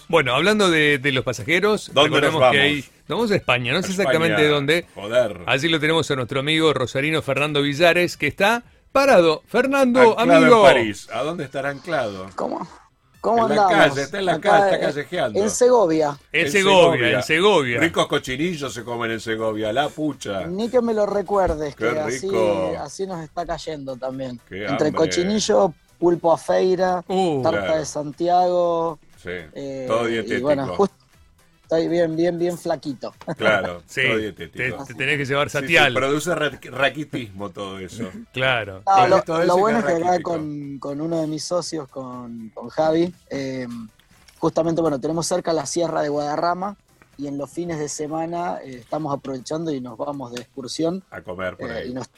vamos. Bueno, hablando de, de los pasajeros, ¿Dónde nos vamos? que hay. Nos vamos a España, no sé España, exactamente de dónde. Joder. Allí lo tenemos a nuestro amigo Rosarino Fernando Villares, que está parado. Fernando, Anclado amigo. en París. ¿A dónde estará anclado? ¿Cómo? ¿Cómo En la andamos? calle, está en la Acá, calle, está eh, callejeando. En Segovia. En Segovia, en Segovia. Ricos cochinillos se comen en Segovia, la pucha. Ni que me lo recuerdes, Qué que así, rico. así nos está cayendo también. Qué Entre hambre. cochinillo, pulpo a feira, Uh, tarta claro. de Santiago. Sí, eh, todo y dietético. bueno, justo estoy bien, bien, bien flaquito. Claro, Sí, todo te, dietético. te tenés que llevar Sí, sí, satial. produce ra- raquitismo todo eso. Claro. Lo, todo bueno es que acá con, con uno de mis socios, con, con Javi, eh, justamente, bueno, tenemos cerca la Sierra de Guadarrama y en los fines de semana eh, estamos aprovechando y nos vamos de excursión. A comer por eh, ahí. y nos-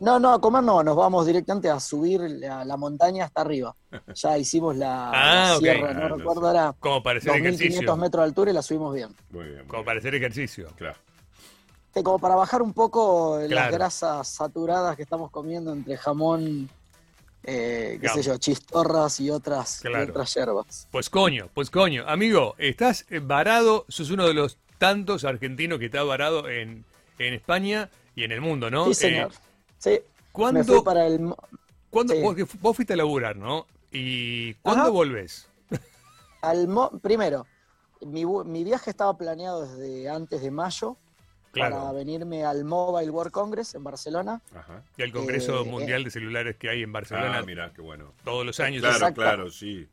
no, no, a comer no, nos vamos directamente a subir la, la montaña hasta arriba. Ya hicimos la, Ah, la sierra, Ah, no no recuerdo ahora, Como para hacer 2.500 ejercicio. metros de altura y la subimos bien. Muy bien. muy Como bien. para hacer ejercicio. Claro. Como para bajar un poco las grasas saturadas que estamos comiendo entre jamón, eh, qué sé yo, chistorras y otras, y Claro. otras hierbas. Pues coño, pues coño. Amigo, estás varado, sos uno de los tantos argentinos que está varado en, en España y en el mundo, ¿no? Sí, señor. Eh, sí, ¿Cuándo, me fui para el... cuándo- sí. porque fu- vos fuiste a laburar, ¿no? ¿Y cuándo Ajá. volvés? Al mo- primero, mi, mi viaje estaba planeado desde antes de mayo para venirme al Mobile World Congress en Barcelona. Ajá. Y al Congreso Eh, Mundial de Celulares que hay en Barcelona Ah, mira, qué bueno. todos los años. Claro, Exacto. claro, sí.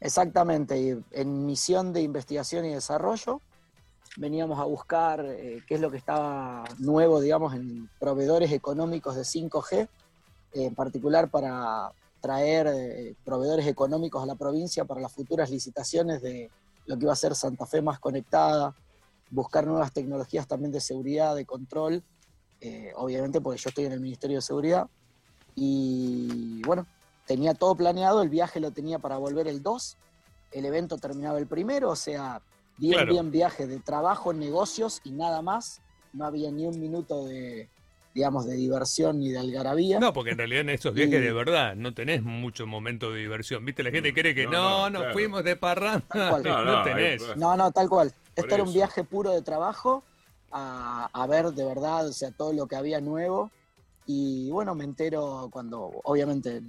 Exactamente, y en misión de investigación y desarrollo veníamos a buscar eh, qué es lo que estaba nuevo, digamos, en proveedores económicos de 5G, eh, en particular para traer eh, proveedores económicos a la provincia para las futuras licitaciones de lo que iba a ser Santa Fe más conectada, buscar nuevas tecnologías también de seguridad, de control, eh, obviamente porque yo estoy en el Ministerio de Seguridad, y bueno, tenía todo planeado, el viaje lo tenía para volver el 2, el evento terminaba el primero, o sea, bien, Claro. bien viaje de trabajo, negocios y nada más. No había ni un minuto de, digamos, de diversión ni de algarabía. No, porque en realidad en estos viajes Y- de verdad no tenés mucho momento de diversión. ¿Viste? La gente cree que No, no, no, nos claro. fuimos de parranda. Tal cual. No, No, no, tenés. No, no, tal cual. Por Esto era un viaje puro de trabajo a, a ver de verdad, o sea, todo lo que había nuevo. Y bueno, me entero cuando, obviamente,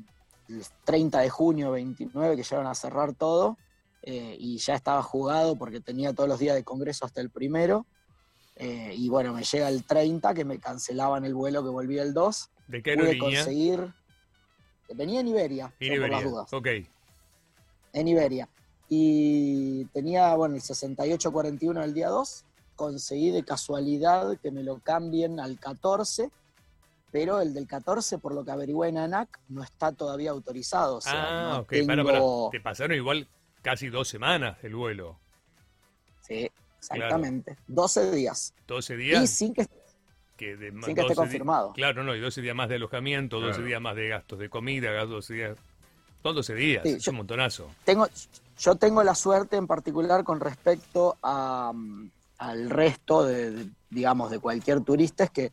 el 30 de junio, 29, que llegaron a cerrar todo, eh, y ya estaba jugado porque tenía todos los días de congreso hasta el primero. eh, y bueno, me llega el 30, que me cancelaban el vuelo que volvía el 2. ¿De qué Pude conseguir. Venía en Iberia, En por las Iberia. dudas Ok. en Iberia. Y tenía, bueno, el 6841 el día 2. Conseguí de casualidad que me lo cambien al 14, pero el del 14, por lo que averigüé en ANAC, no está todavía autorizado. O sea, ah, no ok. Para, para. tengo- Te pasaron igual casi dos semanas el vuelo. Sí, exactamente. 12 días. 12 Y días. sin que, que de, sin que esté 12 di- confirmado. Claro, no, y 12 días más de alojamiento, 12 Claro. días más de gastos de comida, 12 días. Son 12 días, Sí, es yo- un montonazo. tengo, yo tengo la suerte en particular con respecto a, mm, al resto de, de, digamos, de cualquier turista, es que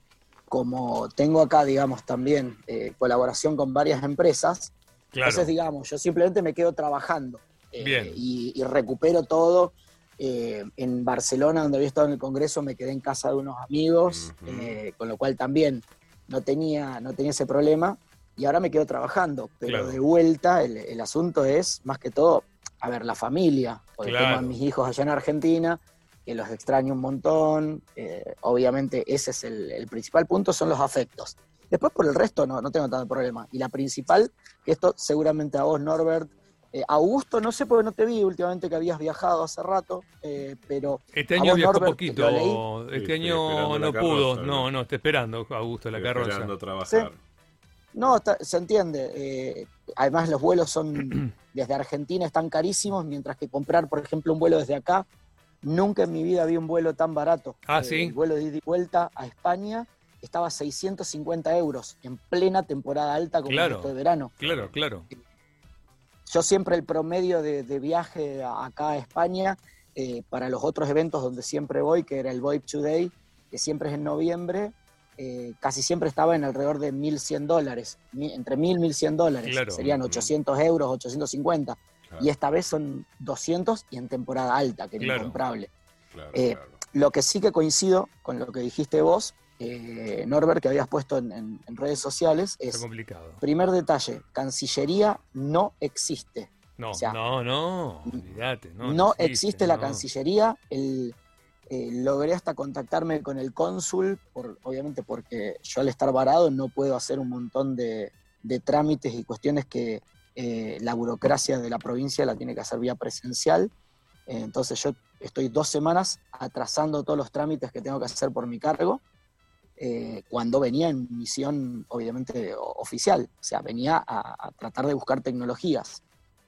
como tengo acá, digamos, también eh, colaboración con varias empresas, Claro. entonces, digamos, yo simplemente me quedo trabajando Bien. y, y recupero todo. Eh, en Barcelona, donde había estado en el Congreso, me quedé en casa de unos amigos, Ujú. eh, con lo cual también no tenía, no tenía ese problema. Y ahora me quedo trabajando, pero Claro. de vuelta el, el asunto es, más que todo, a ver, la familia, porque Claro. tengo a mis hijos allá en Argentina, que los extraño un montón. eh, obviamente ese es el, el principal punto, son los afectos. Después por el resto no, no tengo tanto problema. Y la principal, que esto seguramente a vos, Norbert, eh, Augusto, no sé por qué no te vi últimamente que habías viajado hace rato, eh, pero Este a año viajó Norbert, poquito. Este Sí, año no pudo. carroza, No, ¿no? está esperando Augusto la Estoy carroza. esperando trabajar. No, está- se entiende. eh, además, los vuelos son desde Argentina están carísimos, mientras que comprar, por ejemplo, un vuelo desde acá, nunca en mi vida vi un vuelo tan barato. Ah, Eh, ¿sí? El vuelo de ida y vuelta a España estaba a 650 euros en plena temporada alta como Claro. esto de verano. Claro, claro. Yo siempre el promedio de, de viaje a- acá a España, eh, para los otros eventos donde siempre voy, que era el VoIP Today, que siempre es en noviembre, eh, casi siempre estaba en alrededor de 1.100 dólares, entre 1.000 y 1.100 dólares. Claro. Serían Ujú. 800 euros, 850. Y esta vez son 200 y en temporada alta, que era Claro. incomprable. Claro, eh, claro. Lo que sí que coincido con lo que dijiste vos, eh, Norbert, que habías puesto en, en- en redes sociales, es, complicado. primer detalle, Cancillería no existe. No, o sea, no, no, olvídate. No, No, existe, la no. Cancillería. El, eh, logré hasta contactarme con el cónsul, por, obviamente porque yo al estar varado no puedo hacer un montón de, de trámites y cuestiones que eh, la burocracia de la provincia la tiene que hacer vía presencial. Eh, entonces yo estoy dos semanas atrasando todos los trámites que tengo que hacer por mi cargo, eh, cuando venía en misión, obviamente, oficial. O sea, venía a- a tratar de buscar tecnologías.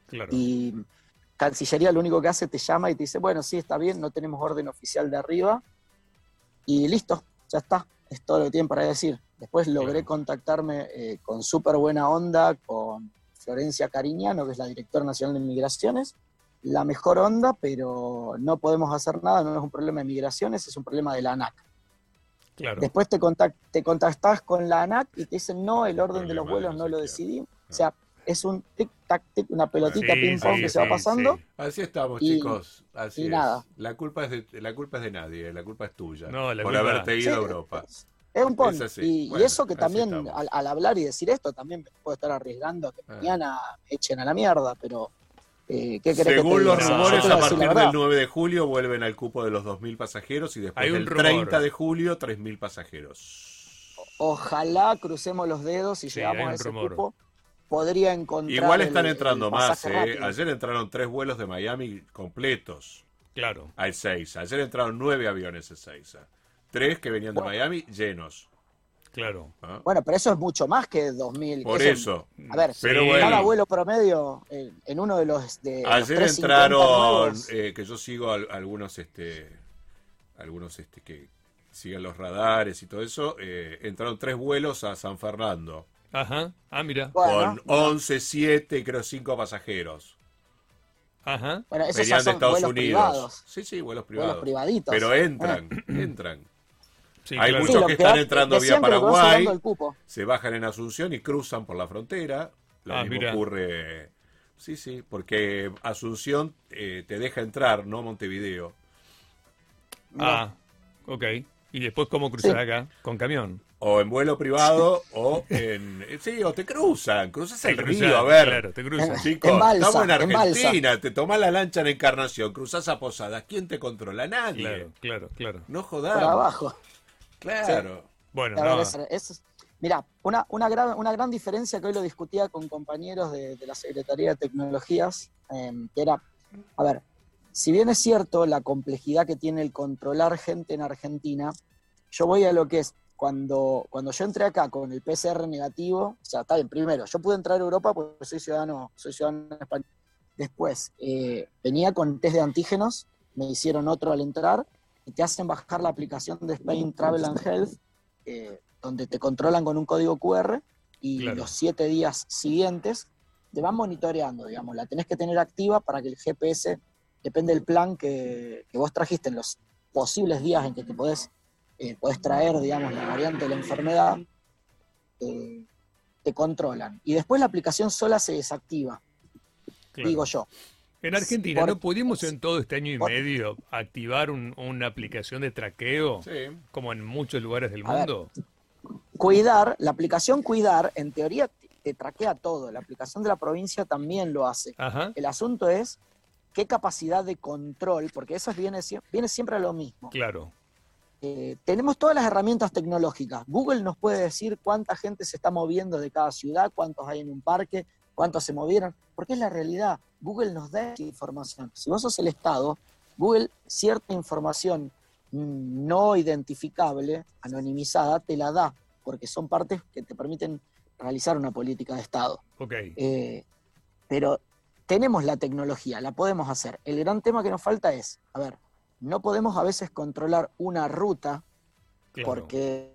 Claro. Y Cancillería lo único que hace te llama y te dice, bueno, sí, está bien, no tenemos orden oficial de arriba. Y listo, ya está. Es todo lo que tienen para decir. Después logré Claro. contactarme eh, con súper buena onda con Florencia Cariñano, que es la directora nacional de migraciones. La mejor onda, pero no podemos hacer nada, no es un problema de migraciones, es un problema de la ANAC. Claro. Después te, contact, te contactás con la ANAC y te dicen, no, el orden de los vuelos no lo decidimos. O sea, es un tic-tac, tic, una pelotita Sí, ping-pong sí, que se va sí, pasando. sí. Así estamos, Y- chicos. Así y es. nada. La culpa es de la culpa es de nadie, la culpa es tuya. No, la por culpa- haberte ido Sí, a Europa. Es un pon. Es. Y, eso que también, al, al hablar y decir esto, también me puedo estar arriesgando a que Ah. mañana me echen a la mierda, pero eh, ¿qué querés que te Según diga? los rumores, a partir del 9 de julio vuelven al cupo de los 2.000 pasajeros y después del rumor. 30 de julio 3.000 pasajeros. Ojalá crucemos los dedos y Sí, llegamos a ese rumor. cupo. Podría encontrar. Igual están el entrando más. ¿eh? Ayer entraron tres vuelos de Miami completos Claro. a Ezeiza. Ayer entraron nueve aviones a Ezeiza. Tres que venían de Bueno. Miami llenos. Claro. ¿ah? Bueno, pero eso es mucho más que 2000. Por Eso- eso. A ver, Pero Sí. bueno. cada vuelo promedio eh, en uno de los. De los Ayer 350 entraron, eh, que yo sigo al- algunos, este, algunos este que siguen los radares y todo eso, eh, entraron tres vuelos a San Fernando Ajá. Ah, mira. bueno, con 11, 7, creo 5 pasajeros. Ajá. bueno, esos Venían ya de son Estados vuelos Unidos. privados. Sí, sí, vuelos Vuelos privados. privaditos. Eh. Pero entran, entran. Sí, Hay claro. muchos que que están entrando vía Paraguay. Se bajan en Asunción y cruzan por la frontera. Lo Ah, mismo mira. ocurre. Sí, sí, porque Asunción eh, te deja entrar, no Montevideo. Ah, ok. ¿Y después cómo cruzar Sí. acá? Con camión. O en vuelo privado o en... Sí, o te cruzan, cruzas el Te río, cruzan, a ver. Claro, te cruzan. Chicos, En balsa, estamos en. Argentina, te tomás la lancha en Encarnación, cruzás a Posadas, ¿quién te controla? Nadie. Claro, claro, claro. No Por jodamos. abajo. Claro. Bueno, A ver, no. es- es- Mirá, una, una, gran, una gran diferencia que hoy lo discutía con compañeros de, de la Secretaría de Tecnologías, eh, que era, a ver, si bien es cierto la complejidad que tiene el controlar gente en Argentina, yo voy a lo que es, cuando, cuando yo entré acá con el PCR negativo, o sea, está bien, primero, yo pude entrar a Europa porque soy ciudadano, soy ciudadano español. Después, eh, venía con test de antígenos, me hicieron otro al entrar, y te hacen bajar la aplicación de Spain Travel and Health, eh, donde te controlan con un código QR y Claro. los siete días siguientes te van monitoreando, digamos, la tenés que tener activa para que el GPS, depende del plan que, que vos trajiste en los posibles días en que te podés, eh, podés traer, digamos, la variante de la enfermedad, eh, te controlan. Y después la aplicación sola se desactiva, claro. digo yo. En Argentina, Por- ¿no pudimos en todo este año y por- medio activar un- una aplicación de traqueo Sí. como en muchos lugares del A ver, mundo? Cuidar, la aplicación Cuidar, en teoría te, traquea todo, la aplicación de la provincia también lo hace. Ajá. El asunto es qué capacidad de control, porque eso viene siempre a lo mismo. Claro. Eh, tenemos todas las herramientas tecnológicas. Google nos puede decir cuánta gente se está moviendo de cada ciudad, cuántos hay en un parque, cuántos se movieron, porque es la realidad. Google nos da información. Si vos sos el Estado, Google cierta información mm, no identificable, anonimizada, te la da, porque son partes que te permiten realizar una política de Estado. Ok. Eh, pero tenemos la tecnología, la podemos hacer. El gran tema que nos falta es, a ver, no podemos a veces controlar una ruta Claro. porque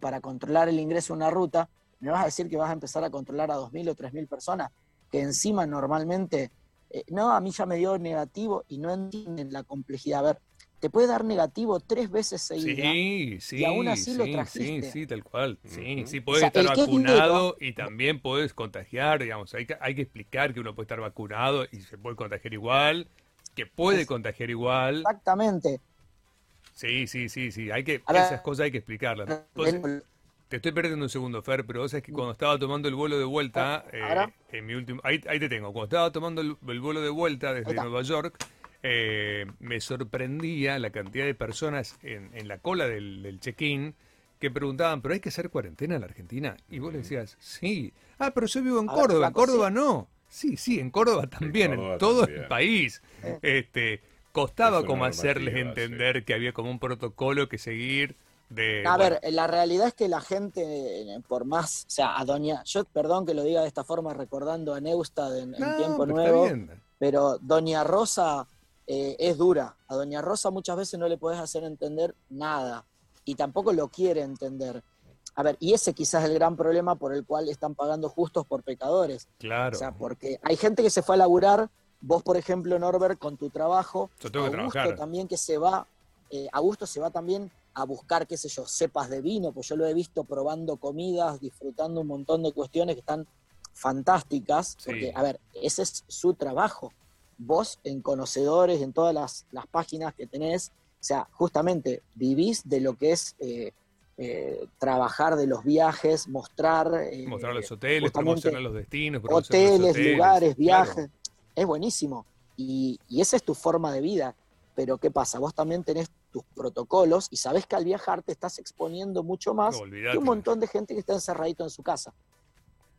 para controlar el ingreso a una ruta, me vas a decir que vas a empezar a controlar a 2.000 o 3.000 personas, que encima normalmente, eh, no, a mí ya me dio negativo y no entienden la complejidad. A ver, te puede dar negativo tres veces seguidas. Sí, sí, y aún así lo sí, sí, trajiste. sí, tal cual. Sí, sí, O puedes sea, estar vacunado y también puedes contagiar, digamos. Hay que, hay que explicar que uno puede estar vacunado y se puede contagiar igual, que puede Es- contagiar igual. Exactamente. Sí, sí, sí, sí. Hay que, esas cosas hay que explicarlas. Te estoy perdiendo un segundo, Fer, pero vos sabés que cuando estaba tomando el vuelo de vuelta, eh, ¿Ahora? en mi último, ahí, ahí te tengo, cuando estaba tomando el, el vuelo de vuelta desde. Nueva York, eh, me sorprendía la cantidad de personas en, en la cola del, del check-in que preguntaban, ¿pero hay que hacer cuarentena en la Argentina? Y vos le decías, sí. Ah, pero yo vivo en Córdoba, en Córdoba no. Sí, sí, en Córdoba también, Córdoba en todo también. el país. Eh. Este, costaba como hacerles entender que había como un protocolo que seguir de... A bueno, ver, la realidad es que la gente, eh, por más, o sea, a Doña, yo perdón que lo diga de esta forma, recordando a Neustad en, en no, Tiempo pero Nuevo, pero Doña Rosa eh, es dura. A Doña Rosa muchas veces no le podés hacer entender nada y tampoco lo quiere entender. A ver, y ese quizás es el gran problema por el cual están pagando justos por pecadores. Claro. O sea, porque hay gente que se fue a laburar, vos por ejemplo, Norbert, con tu trabajo, Yo tengo que trabajar. también que se va, eh, Augusto se va también a buscar, qué sé yo, cepas de vino, pues yo lo he visto probando comidas, disfrutando un montón de cuestiones que están fantásticas, Sí. porque, a ver, ese es su trabajo. Vos, en conocedores, en todas las, las páginas que tenés, o sea, justamente vivís de lo que es eh, eh, trabajar de los viajes, mostrar... eh, Mostrar los hoteles, promocionar los destinos, promocionar los hoteles, lugares, claro. viajes. Es buenísimo. Y, y esa es tu forma de vida. Pero ¿qué pasa? Vos también tenés tus protocolos y sabés que al viajar te estás exponiendo mucho más No, que un montón de gente que está encerradito en su casa.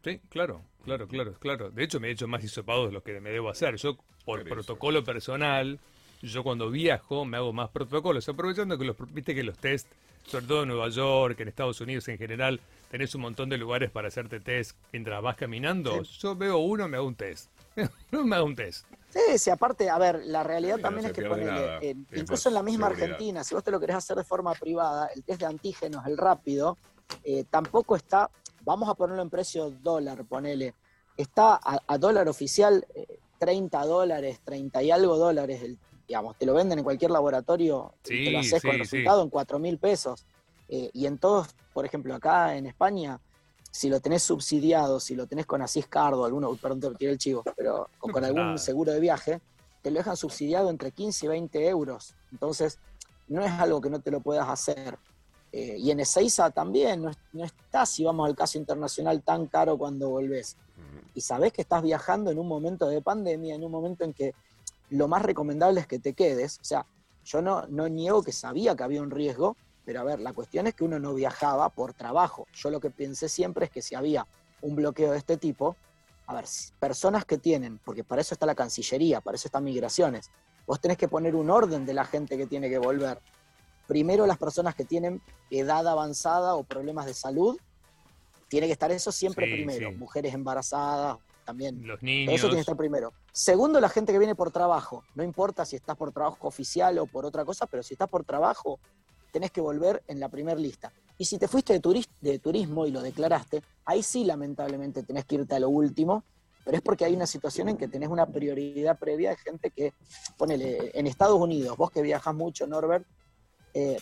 Sí, claro, claro, claro, claro. De hecho, me he hecho más hisopados de lo que me debo hacer. Yo, por eso. protocolo personal, yo cuando viajo me hago más protocolos, aprovechando que los, viste que los test, sobre todo en Nueva York, en Estados Unidos en general, tenés un montón de lugares para hacerte test mientras vas caminando. Yo veo uno, me hago un test. no me hago un test. Sí, sí, aparte, a ver, la realidad Sí, también no es que ponele, Es incluso en la misma seguridad. Argentina, si vos te lo querés hacer de forma privada, el test de antígenos, el rápido, eh, tampoco está, vamos a ponerlo en precio dólar, ponele, está a, a dólar oficial eh, 30 dólares, 30 y algo dólares, el- digamos, te lo venden en cualquier laboratorio y te Sí, lo haces con sí, el sí. resultado en 4 mil pesos. Eh, y en todos, por ejemplo, acá en España, si lo tenés subsidiado, si lo tenés con Asís Cardo, alguno, perdón, te tiré el chivo, pero con pasa algún seguro de viaje, te lo dejan subsidiado entre 15 y 20 euros. Entonces, no es algo que no te lo puedas hacer. Eh, y en Ezeiza también, no, no está, si vamos al caso internacional, tan caro cuando volvés. Y sabés que estás viajando en un momento de pandemia, en un momento en que lo más recomendable es que te quedes. O sea, yo no, no niego que sabía que había un riesgo, pero a ver, la cuestión es que uno no viajaba por trabajo. Yo lo que pensé siempre es que si había un bloqueo de este tipo, a ver, personas que tienen, porque para eso está la Cancillería, para eso están migraciones, vos tenés que poner un orden de la gente que tiene que volver. Primero las personas que tienen edad avanzada o problemas de salud, tiene que estar eso siempre Sí, primero. sí. Mujeres embarazadas, también Los niños. eso tiene que estar primero. Segundo, la gente que viene por trabajo. No importa si estás por trabajo oficial o por otra cosa, pero si estás por trabajo, tenés que volver en la primera lista. Y si te fuiste de, turis- de turismo y lo declaraste, ahí sí lamentablemente tenés que irte a lo último, pero es porque hay una situación en que tenés una prioridad previa de gente que, ponele, en Estados Unidos, vos que viajas mucho, Norbert, eh,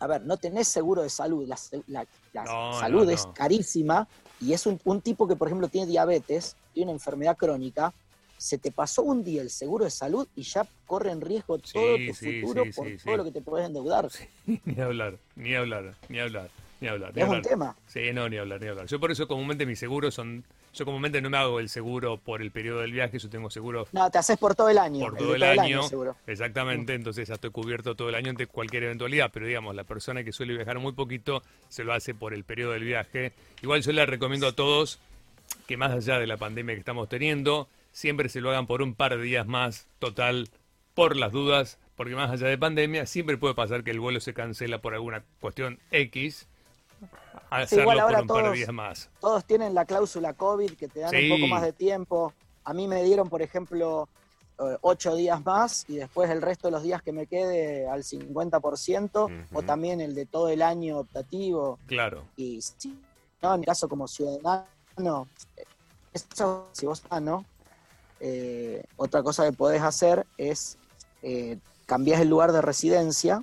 a ver, no tenés seguro de salud, la, se- la- la No, no, salud es carísima y es un, un tipo que, por ejemplo, tiene diabetes, tiene una enfermedad crónica, se te pasó un día el seguro de salud y ya corre en riesgo todo Sí, tu sí, futuro sí, por todo lo que te puedes endeudar. ni hablar, ni hablar, ni hablar, ni hablar. Ni es un tema. Sí, no, ni hablar, ni hablar. Yo por eso comúnmente mis seguros son... Yo comúnmente no me hago el seguro por el periodo del viaje, yo tengo seguro No, te haces por todo el año. por todo el año. seguro. Exactamente, entonces ya estoy cubierto todo el año ante cualquier eventualidad, pero digamos, la persona que suele viajar muy poquito se lo hace por el periodo del viaje. Igual yo le recomiendo a todos que más allá de la pandemia que estamos teniendo, siempre se lo hagan por un par de días más, total, por las dudas, porque más allá de pandemia, siempre puede pasar que el vuelo se cancela por alguna cuestión X. Hacerlo igual ahora por un par de días más. Todos tienen la cláusula COVID que te dan Sí. un poco más de tiempo. A mí me dieron, por ejemplo, eh, ocho días más y después el resto de los días que me quede al 50%, o Ujú. también el de todo el año optativo. Claro. Y sí, no, en mi caso como ciudadano, eso, si vos ah, no, eh, otra cosa que podés hacer es eh, cambiás el lugar de residencia,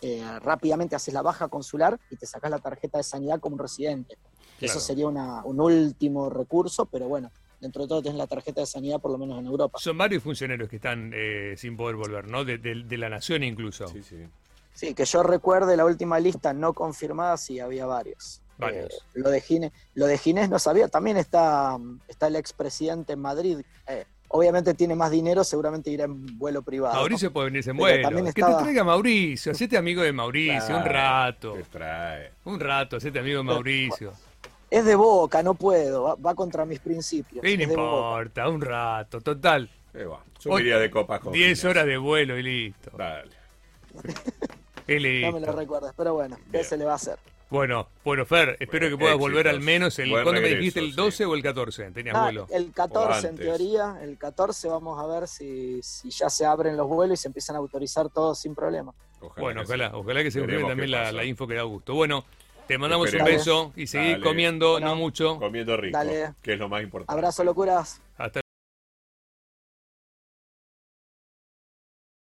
eh, rápidamente haces la baja consular y te sacás la tarjeta de sanidad como un residente. Claro. Eso sería una- un último recurso, pero bueno, dentro de todo tenés la tarjeta de sanidad por lo menos en Europa. Son varios funcionarios que están eh, sin poder volver, ¿no? De, de- de la nación incluso. Sí, sí. Sí, que yo recuerde la última lista no confirmada, sí había varios. Varios. Eh, lo, de Gine- lo de Ginés no sabía, también está, está el expresidente en Madrid. Eh, obviamente tiene más dinero, seguramente irá en vuelo privado. Mauricio puede venirse en vuelo. Que te traiga Mauricio, hacete amigo de Mauricio, un rato. Te trae. Un rato, hacete amigo de Mauricio. Es de boca, no puedo, va, va contra mis principios. Y no es de Boca. importa, un rato, total. Eh, va. Subiría de copas con 10 Ginés. horas de vuelo y listo. Dale. Y No me lo recuerdas, pero bueno, ¿qué Bien. se le va a hacer? Bueno, bueno, Fer, espero que puedas volver al menos el. Buen ¿Cuándo me dijiste? ¿El sí. 12 o el 14? Tenías Ah, vuelo. el 14 O en teoría, el 14 vamos a ver si, si ya se abren los vuelos y se empiezan a autorizar todos sin problema. Ojalá Bueno, que ojalá, sí. ojalá que se confirme también la, info que da gusto. Bueno, te mandamos un beso y seguir comiendo, Bueno. no mucho. Comiendo rico, Dale. que es lo más importante. Abrazo, locuras. Hasta